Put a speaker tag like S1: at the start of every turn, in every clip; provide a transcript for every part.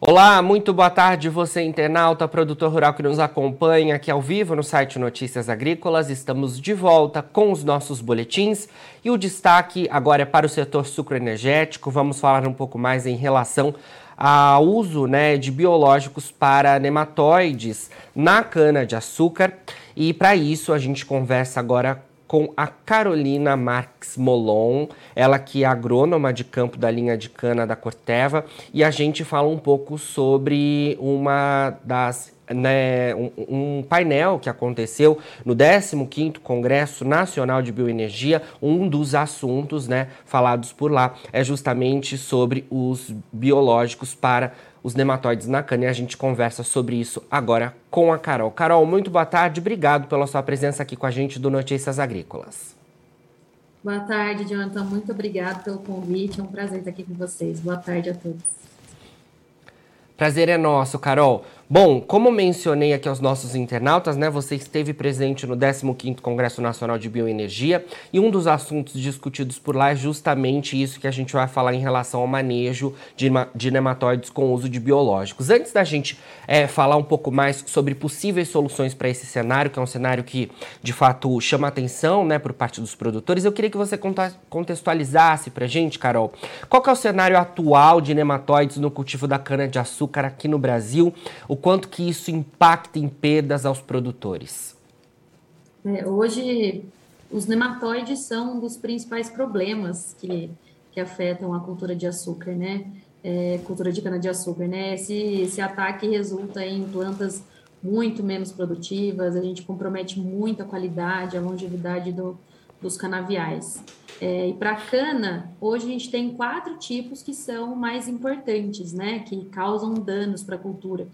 S1: Olá, muito boa tarde, você internauta, produtor rural que nos acompanha aqui ao vivo no site Notícias Agrícolas. Estamos de volta com os nossos boletins e o destaque agora é para o setor sucroenergético. Vamos falar um pouco mais em relação ao uso né, de biológicos para nematóides na cana-de-açúcar. E para isso a gente conversa agora com a Carolina Marques Molon, ela que é agrônoma de campo da linha de cana da Corteva, e a gente fala um pouco sobre uma das né, um, um, painel que aconteceu no 15º Congresso Nacional de Bioenergia, um dos assuntos né, falados por lá é justamente sobre os biológicos para os nematóides na cana e a gente conversa sobre isso agora com a Carol. Carol, muito boa tarde, obrigado pela sua presença aqui com a gente do Notícias Agrícolas.
S2: Boa tarde, Jonathan, muito obrigado pelo convite, é um prazer estar aqui com vocês. Boa tarde a todos.
S1: Prazer é nosso, Carol. Bom, como mencionei aqui aos nossos internautas, né, você esteve presente no 15º Congresso Nacional de Bioenergia e um dos assuntos discutidos por lá é justamente isso que a gente vai falar em relação ao manejo de, de nematóides com uso de biológicos. Antes da gente é, falar um pouco mais sobre possíveis soluções para esse cenário, que é um cenário que de fato chama atenção né, por parte dos produtores, eu queria que você contextualizasse para a gente, Carol, qual é o cenário atual de nematóides no cultivo da cana-de-açúcar aqui no Brasil, o quanto que isso impacta em perdas aos produtores?
S2: É, hoje, os nematóides são um dos principais problemas que, que afetam a cultura de açúcar, né? É, cultura de cana-de-açúcar, né? Esse, esse ataque resulta em plantas muito menos produtivas, a gente compromete muito a qualidade, a longevidade do, dos canaviais. É, e para cana, hoje a gente tem quatro tipos que são mais importantes, né? Que causam danos para a cultura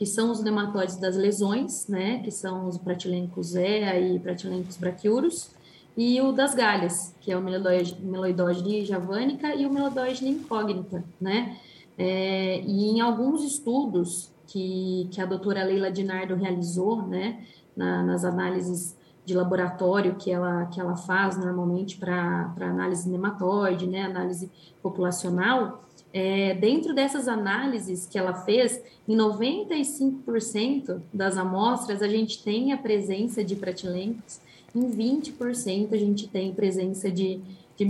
S2: que são os nematóides das lesões, né, que são os pratilencos ea e pratilencos braquiurus, e o das galhas, que é o meloidógene javânica e o meloidógene incógnita, né? É, e em alguns estudos que, que a doutora Leila Dinardo realizou, né, na, nas análises de laboratório que ela, que ela faz normalmente para análise nematóide, né, análise populacional, é, dentro dessas análises que ela fez, em 95% das amostras a gente tem a presença de pratilencos, em 20% a gente tem presença de, de.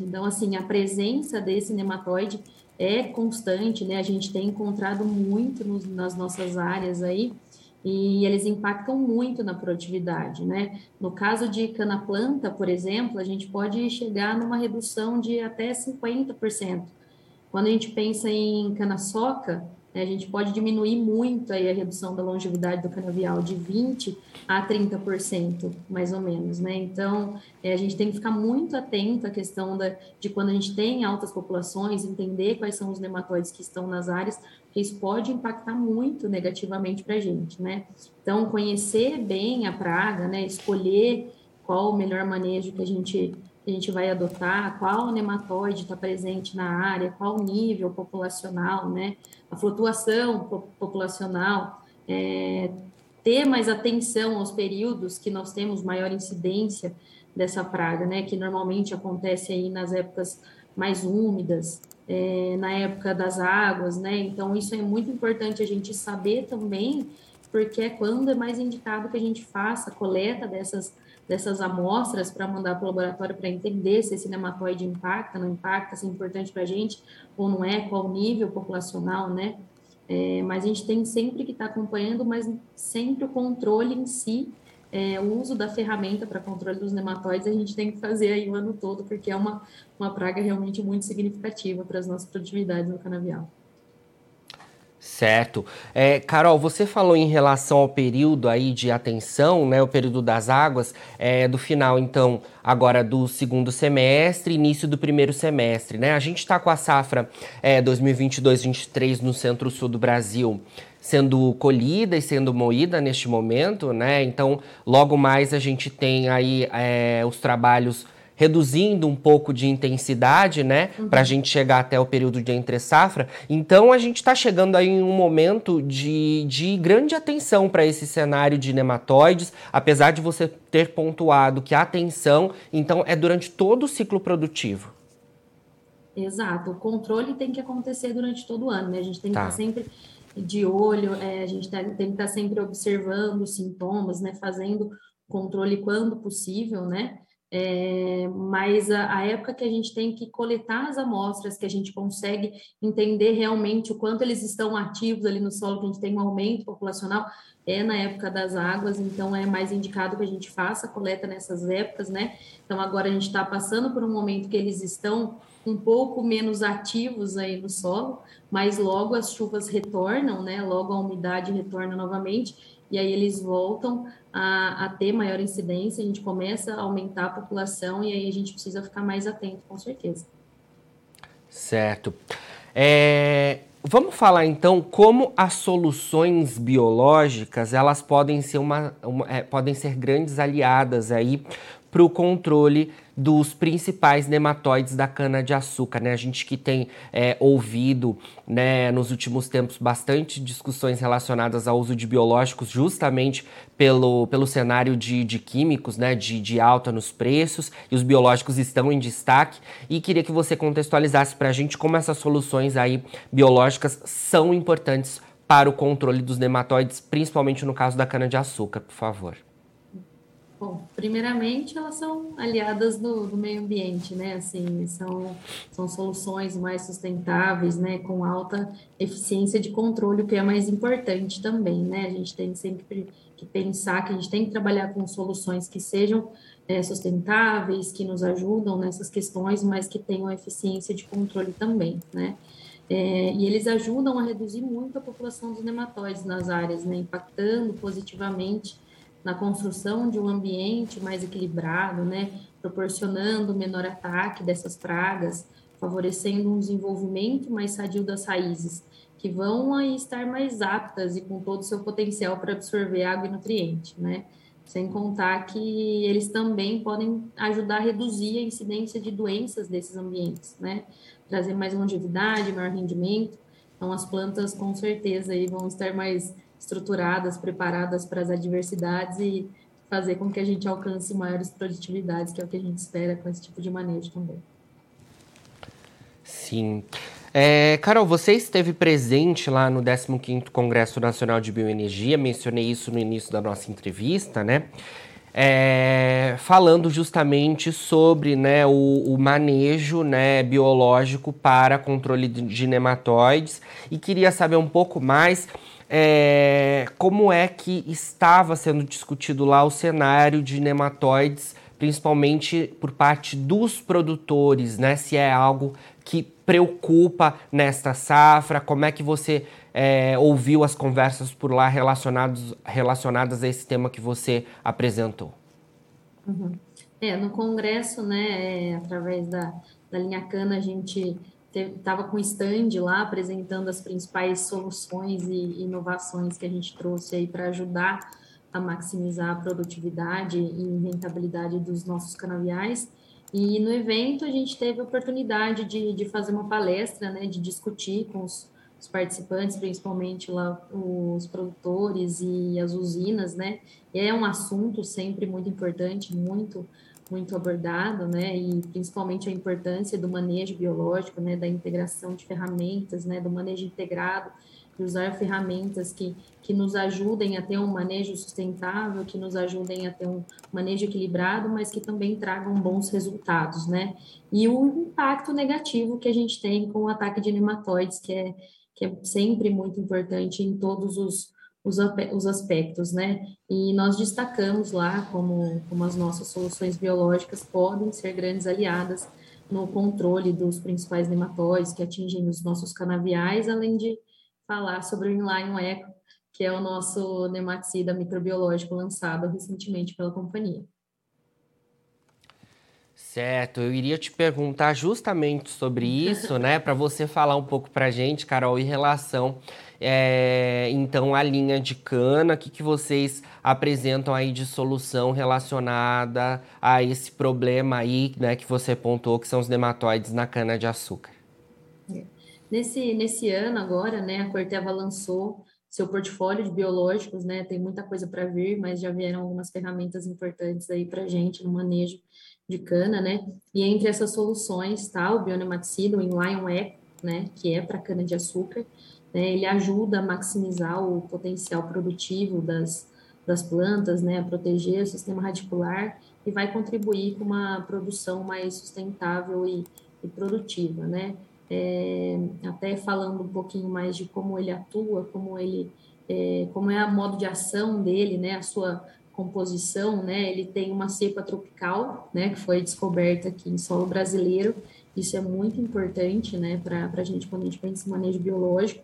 S2: Então, assim, a presença desse nematóide é constante, né? A gente tem encontrado muito nos, nas nossas áreas aí, e eles impactam muito na produtividade, né? No caso de cana-planta, por exemplo, a gente pode chegar numa redução de até 50% quando a gente pensa em cana-soca, né, a gente pode diminuir muito aí a redução da longevidade do canavial de 20% a 30%, mais ou menos, né? Então, é, a gente tem que ficar muito atento à questão da, de quando a gente tem altas populações, entender quais são os nematóides que estão nas áreas, porque isso pode impactar muito negativamente para a gente, né? Então, conhecer bem a praga, né? Escolher qual o melhor manejo que a gente a gente vai adotar, qual nematóide está presente na área, qual nível populacional, né? A flutuação populacional, é, ter mais atenção aos períodos que nós temos maior incidência dessa praga, né? Que normalmente acontece aí nas épocas mais úmidas, é, na época das águas, né? Então, isso é muito importante a gente saber também, porque é quando é mais indicado que a gente faça a coleta dessas dessas amostras para mandar para o laboratório para entender se esse nematóide impacta, não impacta, se é importante para a gente ou não é, qual o nível populacional, né? É, mas a gente tem sempre que estar tá acompanhando, mas sempre o controle em si, é, o uso da ferramenta para controle dos nematóides, a gente tem que fazer aí o ano todo, porque é uma, uma praga realmente muito significativa para as nossas produtividades no canavial.
S1: Certo. É, Carol, você falou em relação ao período aí de atenção, né, o período das águas, é, do final, então, agora do segundo semestre, início do primeiro semestre, né? A gente está com a safra é, 2022-23 no centro-sul do Brasil sendo colhida e sendo moída neste momento, né? Então, logo mais a gente tem aí é, os trabalhos reduzindo um pouco de intensidade, né, uhum. para a gente chegar até o período de entre safra. Então a gente está chegando aí em um momento de, de grande atenção para esse cenário de nematóides, apesar de você ter pontuado que a atenção, então, é durante todo o ciclo produtivo.
S2: Exato. O controle tem que acontecer durante todo o ano, né? A gente tem que tá. estar sempre de olho, é, a gente tem que estar sempre observando os sintomas, né? Fazendo controle quando possível, né? É, mas a, a, época que a gente tem que coletar as amostras, que a gente consegue entender realmente o quanto eles estão ativos ali no solo, que a gente tem um aumento populacional, é na época das águas, então é mais indicado que a gente faça a coleta nessas épocas, né? Então agora a gente está passando por um momento que eles estão um pouco menos ativos aí no solo, mas logo as chuvas retornam, né? Logo a umidade retorna novamente e aí eles voltam a, a, ter maior incidência, a gente começa a aumentar a população e aí a gente precisa ficar mais atento, com certeza.
S1: Certo. É, vamos falar então como as soluções biológicas elas podem ser uma, uma é, podem ser grandes aliadas aí para o controle dos principais nematóides da cana-de-açúcar. Né? A gente que tem é, ouvido né, nos últimos tempos bastante discussões relacionadas ao uso de biológicos, justamente pelo, pelo cenário de, de químicos, né, de, de alta nos preços, e os biológicos estão em destaque. E queria que você contextualizasse para a gente como essas soluções aí biológicas são importantes para o controle dos nematóides, principalmente no caso da cana-de-açúcar, por favor.
S2: Bom, primeiramente elas são aliadas do, do, meio ambiente, né? Assim, são, são soluções mais sustentáveis, né? Com alta eficiência de controle, o que é mais importante também, né? A gente tem sempre que pensar que a gente tem que trabalhar com soluções que sejam é, sustentáveis, que nos ajudam nessas questões, mas que tenham eficiência de controle também, né? É, e eles ajudam a reduzir muito a população dos nematóides nas áreas, né? Impactando positivamente na construção de um ambiente mais equilibrado, né, proporcionando menor ataque dessas pragas, favorecendo um desenvolvimento mais sadio das raízes, que vão aí estar mais aptas e com todo o seu potencial para absorver água e nutriente, né? Sem contar que eles também podem ajudar a reduzir a incidência de doenças desses ambientes, né? Trazer mais longevidade, maior rendimento. Então, as plantas com certeza aí vão estar mais estruturadas, preparadas para as adversidades e fazer com que a gente alcance maiores produtividades, que é o que a gente espera com esse tipo de manejo também.
S1: Sim. É, Carol, você esteve presente lá no 15º Congresso Nacional de Bioenergia, mencionei isso no início da nossa entrevista, né? É, falando justamente sobre né, o, o, manejo né, biológico para controle de nematóides e queria saber um pouco mais é, como é que estava sendo discutido lá o cenário de nematóides, principalmente por parte dos produtores, né? Se é algo que preocupa nesta safra, como é que você é, ouviu as conversas por lá relacionados, relacionadas a esse tema que você apresentou?
S2: Uhum. É, no Congresso, né, é, através da, da linha Cana, a gente estava com stand lá apresentando as principais soluções e inovações que a gente trouxe aí para ajudar a maximizar a produtividade e rentabilidade dos nossos canaviais. E no evento a gente teve a oportunidade de, de fazer uma palestra, né, de discutir com os, os participantes, principalmente lá os produtores e as usinas, né? É um assunto sempre muito importante, muito muito abordado, né, e principalmente a importância do manejo biológico, né, da integração de ferramentas, né, do manejo integrado, de usar ferramentas que, que nos ajudem a ter um manejo sustentável, que nos ajudem a ter um manejo equilibrado, mas que também tragam bons resultados, né, e o impacto negativo que a gente tem com o ataque de nematóides, que é, que é sempre muito importante em todos os os, os aspectos, né? E nós destacamos lá como, como as nossas soluções biológicas podem ser grandes aliadas no controle dos principais nematóides que atingem os nossos canaviais, além de falar sobre o Inline Eco, que é o nosso nematicida microbiológico lançado recentemente pela companhia.
S1: Certo, eu iria te perguntar justamente sobre isso, né, para você falar um pouco para gente, Carol, em relação é, então, a linha de cana, o que, que vocês apresentam aí de solução relacionada a esse problema aí, né, que você pontuou, que são os nematóides na cana-de-açúcar?
S2: Nesse, nesse ano agora, né, a Corteva lançou seu portfólio de biológicos, né? Tem muita coisa para vir, mas já vieram algumas ferramentas importantes aí para gente no manejo de cana, né? E entre essas soluções tá o bionematicida, o Inline Eco, né? Que é para cana de açúcar. Né? Ele ajuda a maximizar o potencial produtivo das, das plantas, né? A proteger o sistema radicular e vai contribuir com uma produção mais sustentável e, e produtiva, né? É, até falando um pouquinho mais de como ele atua, como ele, é, como é a modo de ação dele, né, a sua composição, né, ele tem uma cepa tropical, né, que foi descoberta aqui em solo brasileiro, isso é muito importante, né, para a gente quando a gente pensa em manejo biológico,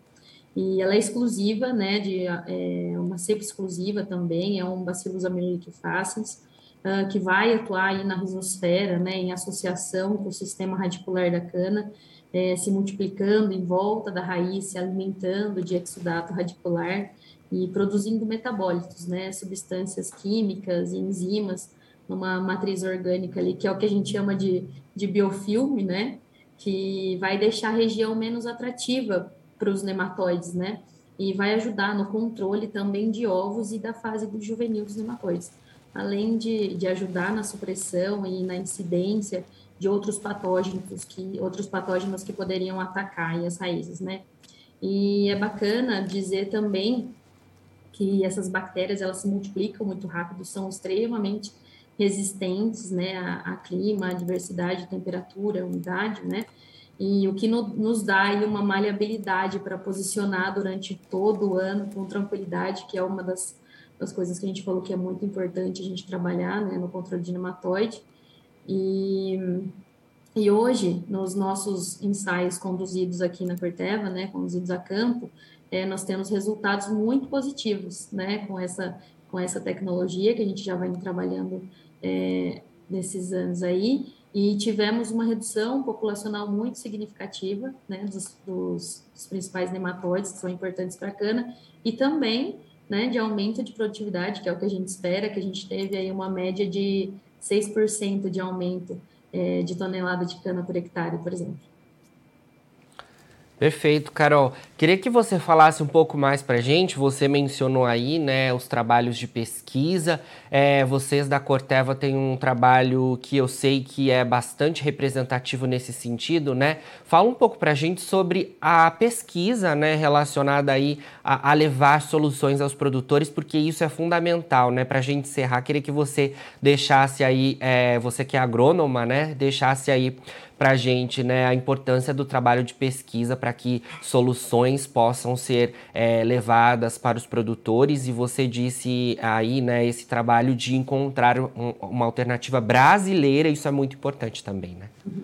S2: e ela é exclusiva, né, de é, uma cepa exclusiva também, é um Bacillus ameloidefaciens, uh, que vai atuar aí na rizosfera, né, em associação com o sistema radicular da cana, é, se multiplicando em volta da raiz, se alimentando de exudato radicular e produzindo metabólitos, né, substâncias químicas enzimas numa matriz orgânica ali, que é o que a gente chama de, de biofilme, né, que vai deixar a região menos atrativa para os nematóides, né, e vai ajudar no controle também de ovos e da fase do juvenil dos nematóides, além de, de ajudar na supressão e na incidência de outros patógenos que outros patógenos que poderiam atacar as raízes, né? E é bacana dizer também que essas bactérias elas se multiplicam muito rápido, são extremamente resistentes, né, a, a clima, a diversidade, temperatura, umidade, né? E o que no, nos dá aí uma maleabilidade para posicionar durante todo o ano com tranquilidade, que é uma das, das coisas que a gente falou que é muito importante a gente trabalhar, né, no controle de nematóide. E, e hoje, nos nossos ensaios conduzidos aqui na Corteva, né, conduzidos a campo, é, nós temos resultados muito positivos, né, com essa, com essa tecnologia que a gente já vem trabalhando é, nesses anos aí, e tivemos uma redução populacional muito significativa, né, dos, dos, dos principais nematóides que são importantes para a cana, e também, né, de aumento de produtividade, que é o que a gente espera, que a gente teve aí uma média de 6% de aumento é, de tonelada de cana por hectare, por exemplo.
S1: Perfeito, Carol. Queria que você falasse um pouco mais para gente. Você mencionou aí, né, os trabalhos de pesquisa. É, vocês da Corteva têm um trabalho que eu sei que é bastante representativo nesse sentido, né? Fala um pouco para gente sobre a pesquisa, né, relacionada aí a, a, levar soluções aos produtores, porque isso é fundamental, né? Para a gente encerrar, queria que você deixasse aí, é, você que é agrônoma, né, deixasse aí para a gente né, a importância do trabalho de pesquisa para que soluções possam ser é, levadas para os produtores. E você disse aí né, esse trabalho de encontrar um, uma alternativa brasileira, isso é muito importante também. Né?
S2: Uhum.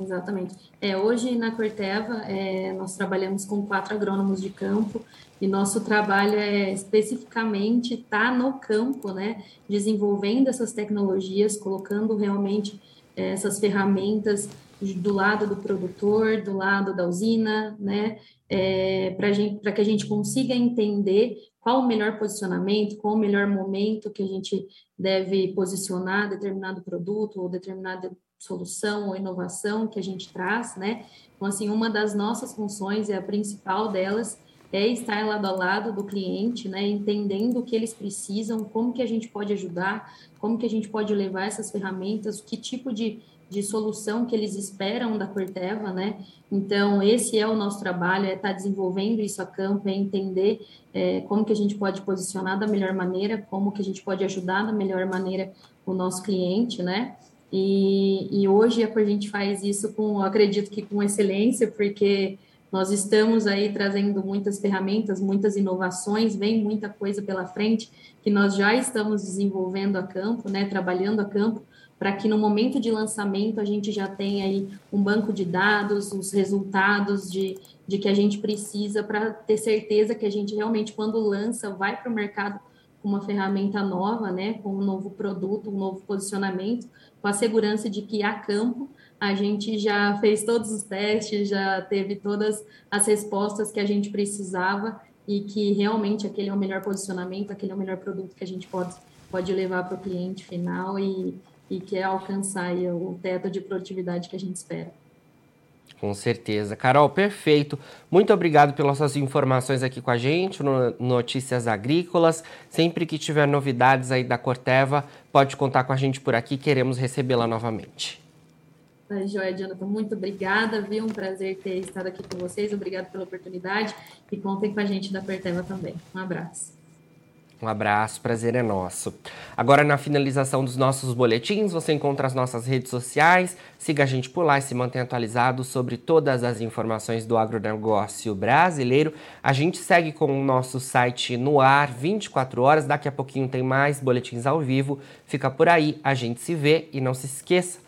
S2: Exatamente. É, hoje na Corteva é, nós trabalhamos com quatro agrônomos de campo e nosso trabalho é especificamente estar tá no campo, né, desenvolvendo essas tecnologias, colocando realmente essas ferramentas do lado do produtor, do lado da usina, né, é, para que a gente consiga entender qual o melhor posicionamento, qual o melhor momento que a gente deve posicionar determinado produto ou determinada solução ou inovação que a gente traz, né? Então, assim, uma das nossas funções, é a principal delas, é estar lado a lado do cliente, né, entendendo o que eles precisam, como que a gente pode ajudar, como que a gente pode levar essas ferramentas, que tipo de, de solução que eles esperam da Corteva, né? Então, esse é o nosso trabalho, é estar desenvolvendo isso a campo, é entender é, como que a gente pode posicionar da melhor maneira, como que a gente pode ajudar da melhor maneira o nosso cliente, né? E, e hoje a gente faz isso com, acredito que com excelência, porque nós estamos aí trazendo muitas ferramentas, muitas inovações, vem muita coisa pela frente que nós já estamos desenvolvendo a campo, né, trabalhando a campo, para que no momento de lançamento a gente já tenha aí um banco de dados, os resultados de, de que a gente precisa para ter certeza que a gente realmente, quando lança, vai para o mercado com uma ferramenta nova, né, com um novo produto, um novo posicionamento, com a segurança de que a campo a gente já fez todos os testes, já teve todas as respostas que a gente precisava e que realmente aquele é o melhor posicionamento, aquele é o melhor produto que a gente pode, pode levar para o cliente final e, e que é alcançar o teto de produtividade que a gente espera.
S1: Com certeza. Carol, perfeito. Muito obrigado pelas suas informações aqui com a gente no Notícias Agrícolas. Sempre que tiver novidades aí da Corteva, pode contar com a gente por aqui, queremos recebê-la novamente.
S2: Joia, Jonathan, muito obrigada, viu? Um prazer ter estado aqui com vocês. Obrigado pela oportunidade e contem com a gente da Corteva também. Um abraço.
S1: Um abraço, prazer é nosso. Agora, na finalização dos nossos boletins, você encontra as nossas redes sociais. Siga a gente por lá e se mantenha atualizado sobre todas as informações do agronegócio brasileiro. A gente segue com o nosso site no ar 24 horas. Daqui a pouquinho tem mais boletins ao vivo. Fica por aí, a gente se vê e não se esqueça.